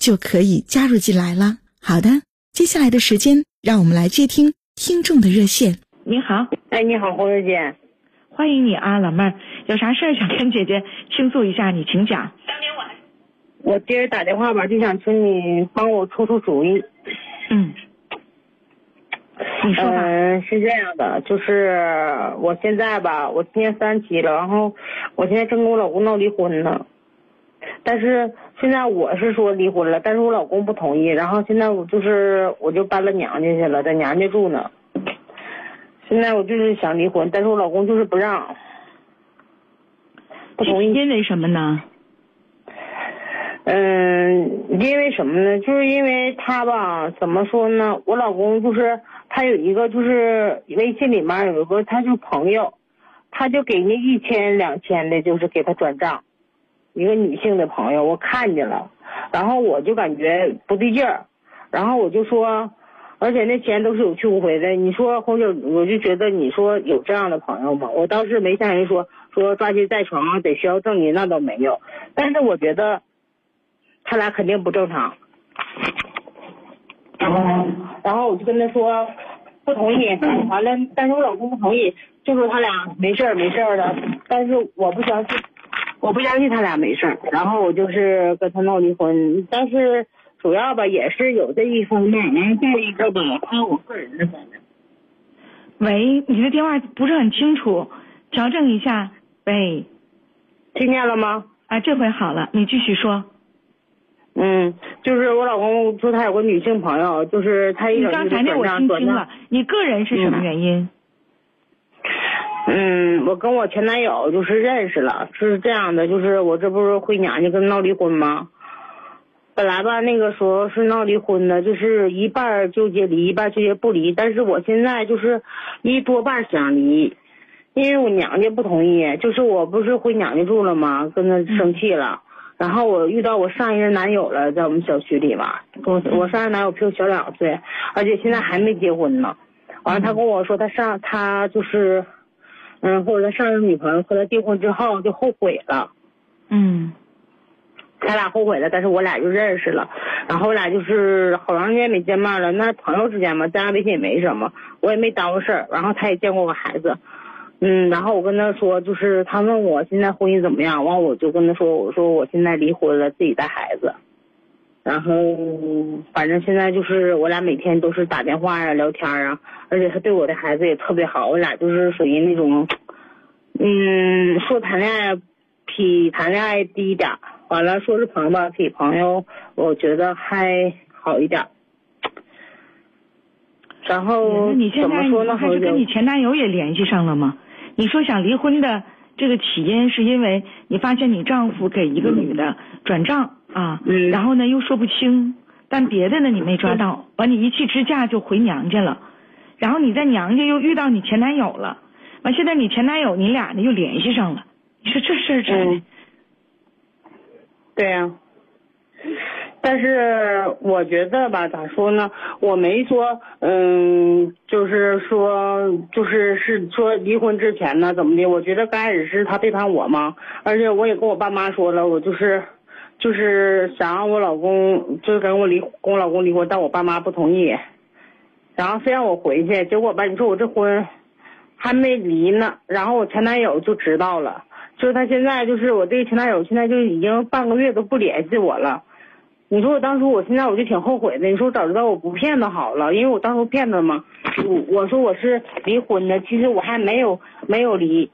就可以加入进来了。好的，接下来的时间，让我们来接听听众的热线。你好，哎，你好，红瑞姐，欢迎你啊，老妹儿，有啥事儿想跟姐姐倾诉一下，你请讲。当年我今儿打电话吧，就想请你帮我出出主意。嗯，你说吧。嗯，是这样的，就是我现在吧，我今年三十七了，然后我现在正跟我老公闹离婚呢，但是。现在我是说离婚了，但是我老公不同意。然后现在我就是我就搬了娘家去了，在娘家住呢。现在我就是想离婚，但是我老公就是不让，不同意。因为什么呢？嗯，因为什么呢？就是因为他吧，怎么说呢？我老公就是他有一个就是微信里面有一个他就朋友，他就给那一千两千的，就是给他转账。一个女性的朋友，我看见了，然后我就感觉不对劲儿，然后我就说，而且那钱都是有去无回的。你说红姐，我就觉得你说有这样的朋友吗？我当时没向人说说抓奸在床得需要证据，那倒没有。但是我觉得他俩肯定不正常。然后，然后我就跟他说不同意，完了，但是我老公不同意，就说他俩没事儿没事儿的，但是我不相信。我不相信他俩没事儿，然后我就是跟他闹离婚，但是主要吧也是有这一方面，然后再一个吧，还有我个人的方面。喂，你的电话不是很清楚，调整一下。喂，听见了吗？啊，这回好了，你继续说。嗯，就是我老公说他有个女性朋友，就是他一你刚才那我听清了，你个人是什么原因？嗯，我跟我前男友就是认识了，是这样的，就是我这不是回娘家跟闹离婚吗？本来吧，那个时候是闹离婚的，就是一半纠结离，一半纠结不离。但是我现在就是一多半想离，因为我娘家不同意。就是我不是回娘家住了吗？跟他生气了，然后我遇到我上一任男友了，在我们小区里嘛。我我上任男友比我小两岁，而且现在还没结婚呢。完了，他跟我说他上他就是。嗯，或者他上任女朋友和他订婚之后就后悔了，嗯，他俩后悔了，但是我俩就认识了，然后我俩就是好长时间没见面了，那朋友之间嘛，加上微信也没什么，我也没耽误事儿，然后他也见过我孩子，嗯，然后我跟他说，就是他问我现在婚姻怎么样，完我就跟他说，我说我现在离婚了，自己带孩子。然后，反正现在就是我俩每天都是打电话呀、聊天啊，而且他对我的孩子也特别好。我俩就是属于那种，嗯，说谈恋爱比谈恋爱低一点，完了说是朋友吧，比朋友我觉得还好一点。然后你现在说呢？还是跟你前男友也联系上了吗？你说想离婚的这个起因是因为你发现你丈夫给一个女的转账。啊，然后呢又说不清，但别的呢你没抓到，完你一气之下就回娘家了，然后你在娘家又遇到你前男友了，完现在你前男友你俩呢又联系上了，你说这事儿真？对呀，但是我觉得吧，咋说呢？我没说，嗯，就是说，就是是说离婚之前呢怎么的？我觉得刚开始是他背叛我嘛，而且我也跟我爸妈说了，我就是。就是想让我老公，就是跟我离，跟我老公离婚，但我爸妈不同意，然后非让我回去。结果吧，你说我这婚还没离呢，然后我前男友就知道了，就是他现在就是我这个前男友现在就已经半个月都不联系我了，你说我当初，我现在我就挺后悔的。你说我早知道我不骗他好了，因为我当初骗他嘛。我我说我是离婚的，其实我还没有没有离。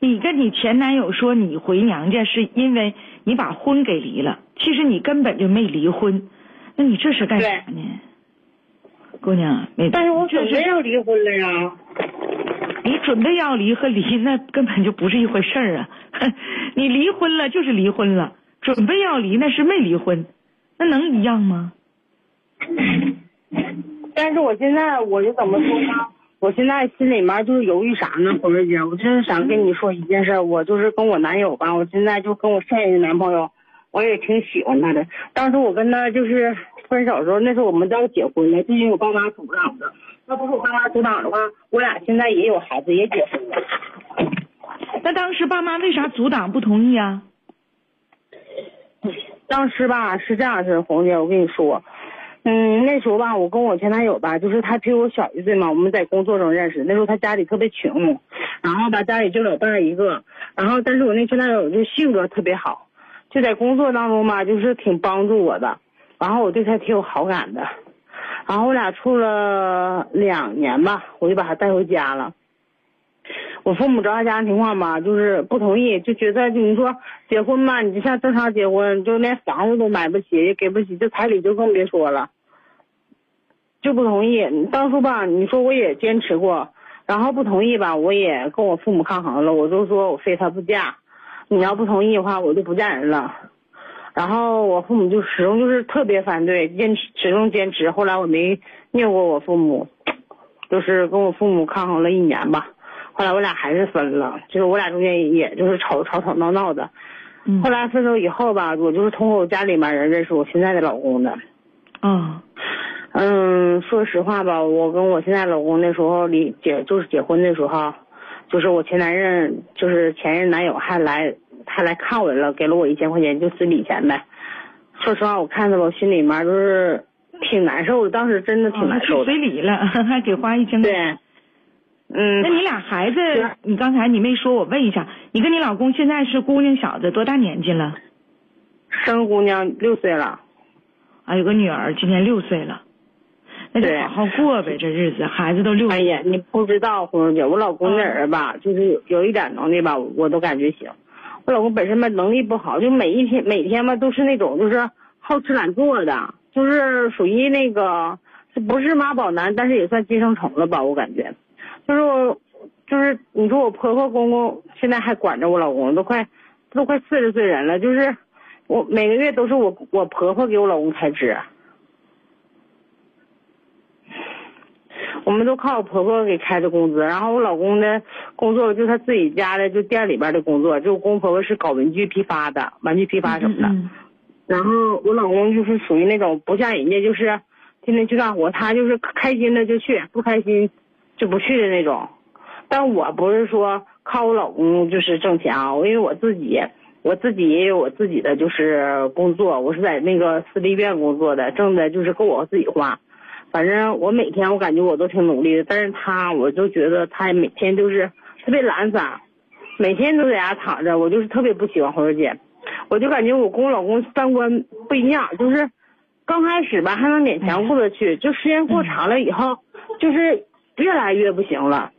你跟你前男友说你回娘家是因为你把婚给离了，其实你根本就没离婚，那你这是干啥呢？姑娘，没。但是我准备要离婚了呀。你准备要离和离那根本就不是一回事儿啊！你离婚了就是离婚了，准备要离那是没离婚，那能一样吗？但是我现在我就怎么说呢？我现在心里面就是犹豫啥呢，红瑞姐，我就是想跟你说一件事，我就是跟我男友吧，我现在就跟我现任的男朋友，我也挺喜欢他的。当时我跟他就是分手的时候，那时候我们都要结婚了，是因为我爸妈阻挡的。要不是我爸妈阻挡的话，我俩现在也有孩子，也结婚了。那当时爸妈为啥阻挡不同意啊？当时吧是这样式的，红姐，我跟你说，嗯，那时候吧，我跟我前男友吧，就是他比我小一岁嘛，我们在工作中认识。那时候他家里特别穷，然后吧家里就老伴儿一个，然后但是我那前男友就性格特别好，就在工作当中吧，就是挺帮助我的，然后我对他挺有好感的。然后我俩处了两年吧，我就把他带回家了。我父母知道他家庭情况吧，就是不同意，就觉得你说结婚吧，你就像正常结婚，就连房子都买不起，也给不起，这彩礼就更别说了，就不同意。当初吧，你说我也坚持过，然后不同意吧，我也跟我父母抗衡了，我就说我非他不嫁，你要不同意的话，我就不嫁人了。然后我父母就始终就是特别反对，坚持始终坚持。后来我没拗过我父母，就是跟我父母抗衡了一年吧。后来我俩还是分了，就是我俩中间也就是吵吵吵闹闹的。后来分手以后吧，我就是通过我家里面人认识我现在的老公的。啊，嗯，说实话吧，我跟我现在老公那时候离结就是结婚的时候，就是我前男人就是前任男友还来。还来看我了，给了我一千块钱，就随礼钱呗。说实话，我看着我心里面就是挺难受的，当时真的挺难受的。随礼了，还给花一千块。对，嗯。那你俩孩子，你刚才你没说，我问一下，你跟你老公现在是姑娘小子，多大年纪了？生姑娘六岁了，啊，有个女儿，今年六岁了。那就好好过呗，这日子，孩子都六。哎呀，你不知道，红荣姐，我老公那人吧，就是有有一点能力吧，我都感觉行。我老公本身吧能力不好，就每一天每天吧都是那种就是好吃懒做的，就是属于那个不是妈宝男，但是也算寄生虫了吧，我感觉。就是我，就是你说我婆婆公公现在还管着我老公，都快都快四十岁人了，就是我每个月都是我我婆婆给我老公开支。我们都靠我婆婆给开的工资，然后我老公的工作就他自己家的，就店里边的工作，就我公婆婆是搞文具批发的，玩具批发什么的。然后我老公就是属于那种不像人家就是天天去干活，他就是开心的就去，不开心就不去的那种。但我不是说靠我老公就是挣钱啊，因为我自己我自己也有我自己的就是工作，我是在那个私立医院工作的，挣的就是够我自己花。反正我每天我感觉我都挺努力的，但是他我就觉得他每天就是特别懒散，每天都在家躺着，我就是特别不喜欢红姐，我就感觉我跟我老公三观不一样，就是刚开始吧还能勉强过得去，就时间过长了以后，就是越来越不行了，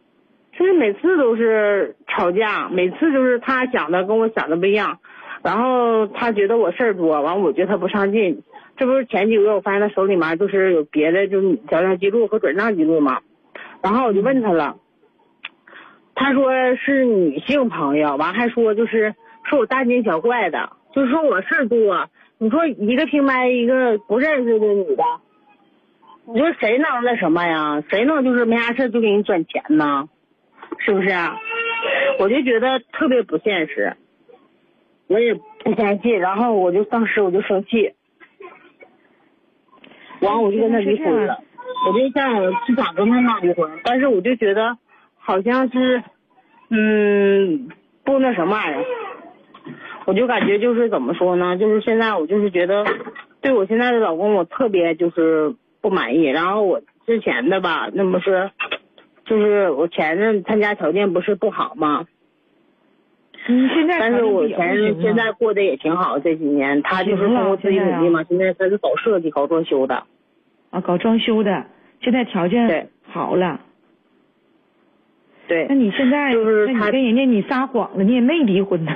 就是每次都是吵架，每次就是他想的跟我想的不一样，然后他觉得我事儿多，完我觉得他不上进。这不是前几个月我发现他手里面就是有别的，就是销量记录和转账记录嘛。然后我就问他了，他说是女性朋友，完还说就是说我大惊小怪的，就是说我事儿多。你说一个平麦一个不认识的女的，你说谁能那什么呀？谁能就是没啥事就给你转钱呢？是不是？我就觉得特别不现实，我也不相信。然后我就当时我就生气。完，我就跟他离婚了。我对象是想跟他妈离婚，但是我就觉得好像是，嗯，不那什么玩意儿。我就感觉就是怎么说呢？就是现在我就是觉得，对我现在的老公我特别就是不满意。然后我之前的吧，那不是，就是我前任他家条件不是不好吗？嗯，现在但是我前比较不行啊现在过得也挺好，这几年他就是通过自己努力嘛，现在他是搞设计、搞装修的。啊，搞装修的，现在条件对好了。对那，你现在就是他跟人家你撒谎了，你也没离婚呢。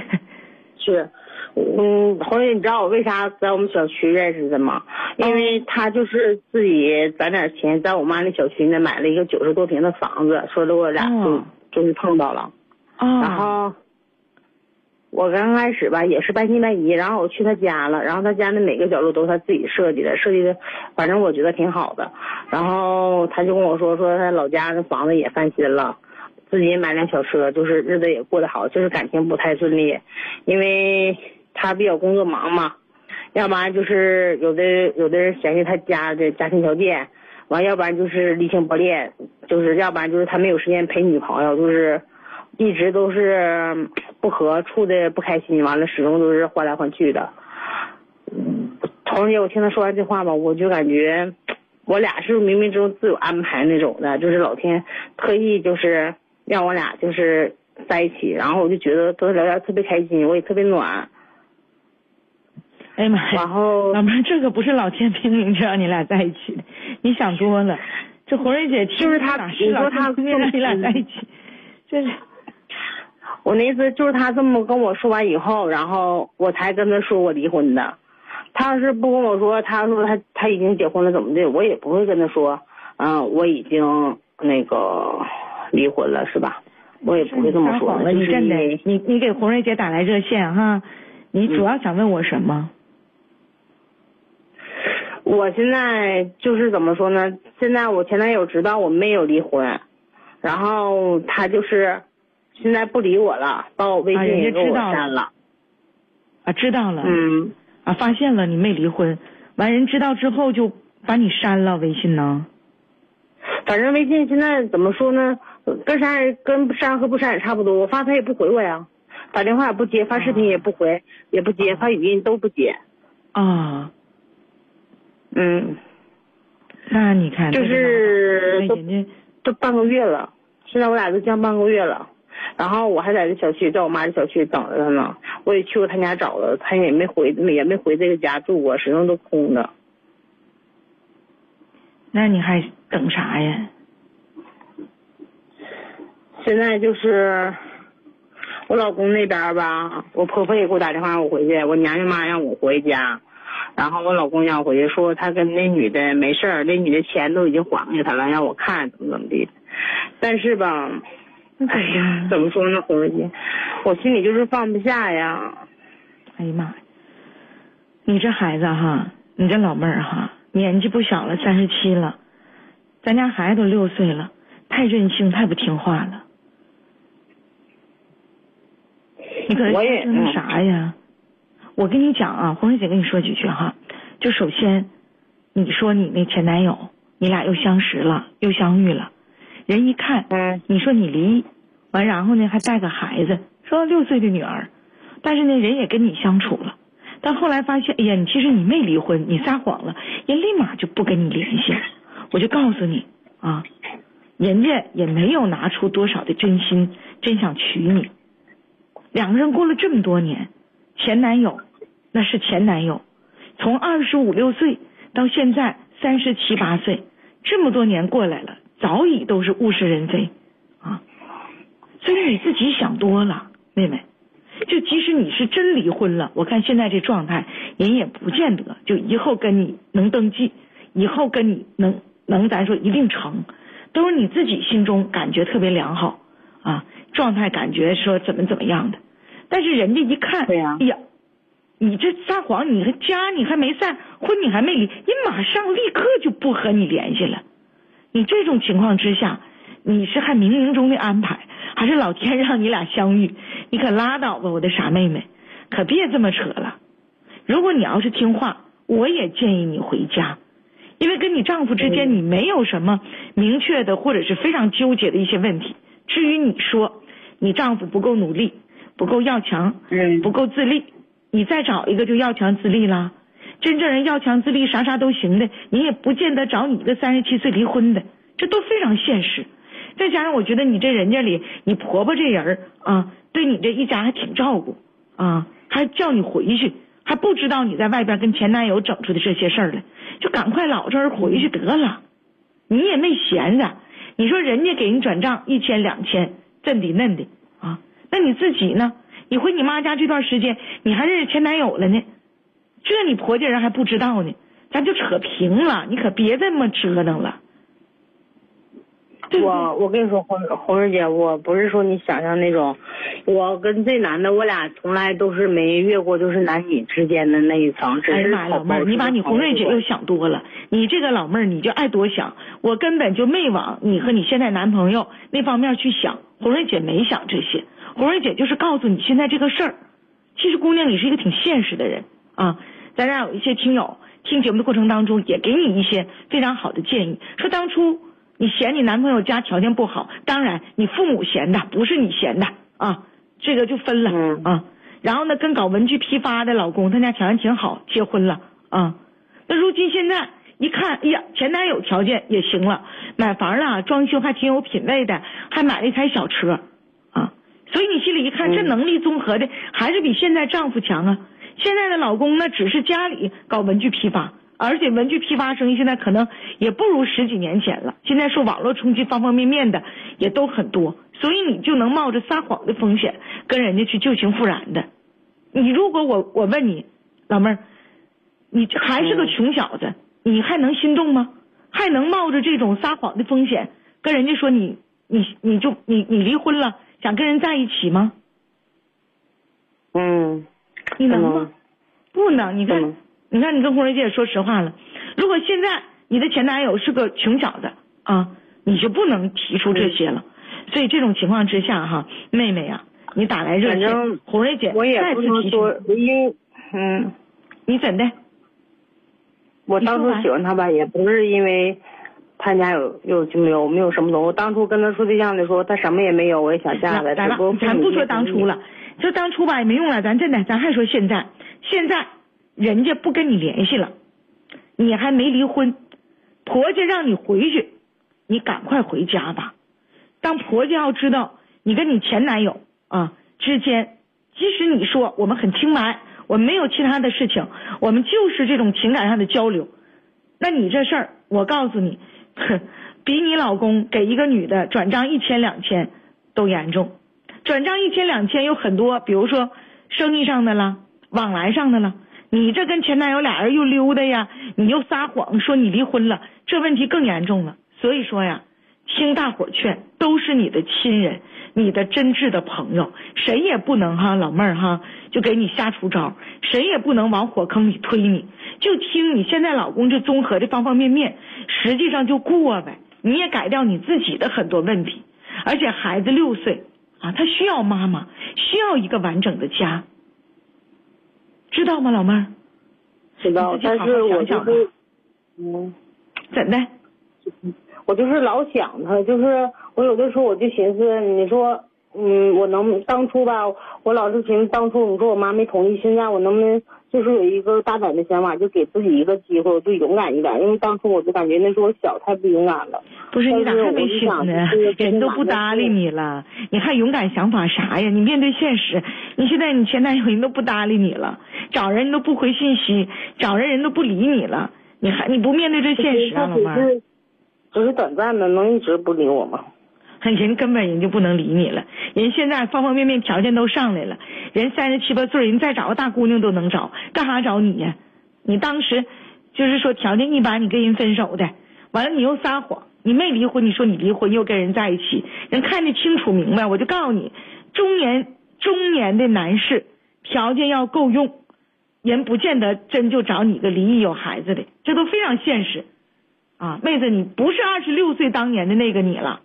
是，嗯，红姐，你知道我为啥在我们小区认识的吗？因为他就是自己攒点钱，在我妈那小区那买了一个九十多平的房子，说的我俩就、哦就是碰到了。然后我刚开始吧也是半信半疑，然后我去他家了，然后他家的每个角落都是他自己设计的，设计的反正我觉得挺好的。然后他就跟我说说他老家的房子也翻新了，自己也买辆小车，就是日子也过得好，就是感情不太顺利，因为他比较工作忙嘛，要不然就是有的有的人嫌弃他家的家庭条件。完，要不然就是离情不恋，就是要不然就是他没有时间陪女朋友，就是一直都是不和，处的不开心，完了始终都是换来换去的。嗯，彤姐，我听他说完这话吧，我就感觉我俩是冥冥之中自有安排那种的，就是老天特意就是让我俩就是在一起，然后我就觉得跟他聊天特别开心，我也特别暖。哎呀妈呀！然后老妹儿，这可不是老天拼命就让你俩在一起的，你想多了。这红瑞姐就是他哪是你说他老天拼命让你俩在一起？就是我那意思就是他这么跟我说完以后，然后我才跟他说我离婚的。他要是不跟我说，他说他他已经结婚了怎么的，我也不会跟他说，嗯，我已经那个离婚了，是吧？我也不会这么说。你真的，你你给红瑞姐打来热线哈，你主要想问我什么？我现在就是怎么说呢？现在我前男友知道我没有离婚，然后他就是现在不理我了，把我微信也给我删了。啊，知道了，嗯，啊，发现了你没离婚，完人知道之后就把你删了微信呢？反正微信现在怎么说呢？跟删跟删和不删也差不多。我发他也不回我呀，打电话也不接，发视频也不回，也不接，发语音都不接。啊，嗯，那你看，就是都半个月了，现在我俩都将半个月了。然后我还在这小区，在我妈这小区等着他呢。我也去过他家找了，他也没回，也没回这个家住过，始终都空的。那你还等啥呀？现在就是我老公那边吧，我婆婆也给我打电话让我回去，我娘家妈让我回家，然后我老公让我回去，说他跟那女的没事儿，那女的钱都已经还给他了，让我看怎么怎么地。但是吧，那怎么的？怎么说呢，红儿姐，我心里就是放不下呀。哎呀妈呀！你这孩子哈，你这老妹儿哈，年纪不小了，三十七了，咱家孩子都六岁了，太任性，太不听话了。你可是我也那啥呀？我跟你讲啊，红瑞姐跟你说几句哈。就首先，你说你那前男友，你俩又相识了，又相遇了，人一看，嗯你说你离，完然后呢还带个孩子，说六岁的女儿，但是呢人也跟你相处了，但后来发现，哎呀，你其实你没离婚，你撒谎了，人立马就不跟你联系了。我就告诉你啊，人家也没有拿出多少的真心，真想娶你。两个人过了这么多年，前男友那是前男友，从二十五六岁到现在三十七八岁，这么多年过来了，早已都是物是人非啊。所以你自己想多了，妹妹。就即使你是真离婚了，我看现在这状态，人也不见得就以后跟你能登记，以后跟你能能咱说一定成，都是你自己心中感觉特别良好啊，状态感觉说怎么怎么样的，但是人家一看，对呀哎呀，你这撒谎，你还家你还没散，婚你还没离，人马上立刻就不和你联系了。你这种情况之下，你是还冥冥中的安排，还是老天让你俩相遇？你可拉倒吧，我的傻妹妹，可别这么扯了。如果你要是听话，我也建议你回家，因为跟你丈夫之间你没有什么明确的或者是非常纠结的一些问题。至于你说你丈夫不够努力，不够要强，嗯不够自立，你再找一个就要强自立啦。真正人要强自立，啥啥都行的，你也不见得找你一个三十七岁离婚的，这都非常现实。再加上我觉得你这人家里，你婆婆这人啊，对你这一家还挺照顾啊，还叫你回去，还不知道你在外边跟前男友整出的这些事儿来，就赶快老实回去得了。你也没闲着，你说人家给你转账一千两千，真的嫩的啊，那你自己呢？你回你妈家这段时间，你还认识前男友了呢？这你婆家人还不知道呢，咱就扯平了，你可别这么折腾了。我我跟你说，红红日姐，我不是说你想象那种，我跟这男的，我俩从来都是没越过就是男女之间的那一层，哎呀妈，老妹儿，你把你红瑞姐又想多了。你这个老妹儿，你就爱多想。我根本就没往你和你现在男朋友那方面去想。红瑞姐没想这些，红瑞姐就是告诉你现在这个事儿。其实姑娘，你是一个挺现实的人啊。咱家有一些听友听节目的过程当中，也给你一些非常好的建议，说当初。你嫌你男朋友家条件不好，当然你父母嫌的，不是你嫌的啊，这个就分了啊。然后呢，跟搞文具批发的老公，他家条件挺好，结婚了啊。那如今现在一看，哎呀，前男友条件也行了，买房了，装修还挺有品位的，还买了一台小车啊。所以你心里一看，这能力综合的还是比现在丈夫强啊。现在的老公呢，只是家里搞文具批发。而且文具批发生意现在可能也不如十几年前了。现在受网络冲击，方方面面的也都很多，所以你就能冒着撒谎的风险跟人家去旧情复燃的。你如果我我问你，老妹儿，你还是个穷小子，你还能心动吗？还能冒着这种撒谎的风险跟人家说你你你就你你离婚了，想跟人在一起吗？嗯，你能吗？不能，你看。你看，你跟红瑞姐说实话了。如果现在你的前男友是个穷小子啊，你就不能提出这些了。所以这种情况之下哈，妹妹呀，你打来热线，红瑞姐再次提醒。因为嗯，你怎的？我当初喜欢他吧，也不是因为他家有有就没有没有什么东西。我当初跟他处对象的时候，他什么也没有，我也想嫁了。来了，咱不说当初了，就当初吧也没用了。咱真的，咱还说现在，现在。人家不跟你联系了，你还没离婚，婆家让你回去，你赶快回家吧。当婆家要知道你跟你前男友啊之间，即使你说我们很清白，我们没有其他的事情，我们就是这种情感上的交流，那你这事儿，我告诉你，哼，比你老公给一个女的转账一千两千都严重。转账一千两千有很多，比如说生意上的了，往来上的了。你这跟前男友俩人又溜达呀，你又撒谎说你离婚了，这问题更严重了。所以说呀，听大伙劝，都是你的亲人，你的真挚的朋友，谁也不能哈，老妹儿哈，就给你瞎出招，谁也不能往火坑里推你。就听你现在老公这综合的方方面面，实际上就过呗。你也改掉你自己的很多问题，而且孩子六岁啊，他需要妈妈，需要一个完整的家。知道吗，老妹儿？知道，但是我就是，嗯，怎的？我就是老想他，就是我有的时候我就寻思，你说，嗯，我能当初吧，我老是寻思当初你说我妈没同意，现在我能不能就是有一个大胆的想法，就给自己一个机会，我就勇敢一点，因为当初我就感觉那时候我小，太不勇敢了。不是你咋还没醒呢？人都不搭理你了，你还勇敢想法啥呀？你面对现实，你现在你前男友人都不搭理你了。找人都不回信息，找人人都不理你了，你还你不面对这现实啊，老妹儿？只是短暂的，能一直不理我吗？人根本人就不能理你了，人现在方方面面条件都上来了，人三十七八岁，人再找个大姑娘都能找，干啥找你呀？你当时就是说条件一般，你跟人分手的，完了你又撒谎，你没离婚，你说你离婚又跟人在一起，人看得清楚明白，我就告诉你，中年中年的男士条件要够用。人不见得真就找你个离异有孩子的，这都非常现实，啊，妹子，你不是二十六岁当年的那个你了，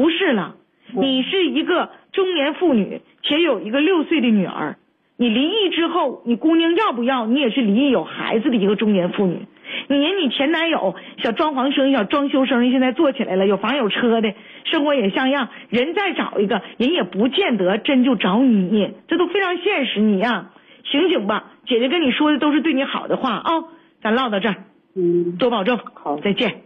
不是了，你是一个中年妇女，且有一个六岁的女儿。你离异之后，你姑娘要不要？你也是离异有孩子的一个中年妇女。你连你前男友小装潢生意、小装修生意现在做起来了，有房有车的，生活也像样。人再找一个人，也不见得真就找你，这都非常现实。你呀，醒醒吧。姐姐跟你说的都是对你好的话啊，咱唠到这儿，嗯，多保重，好，再见。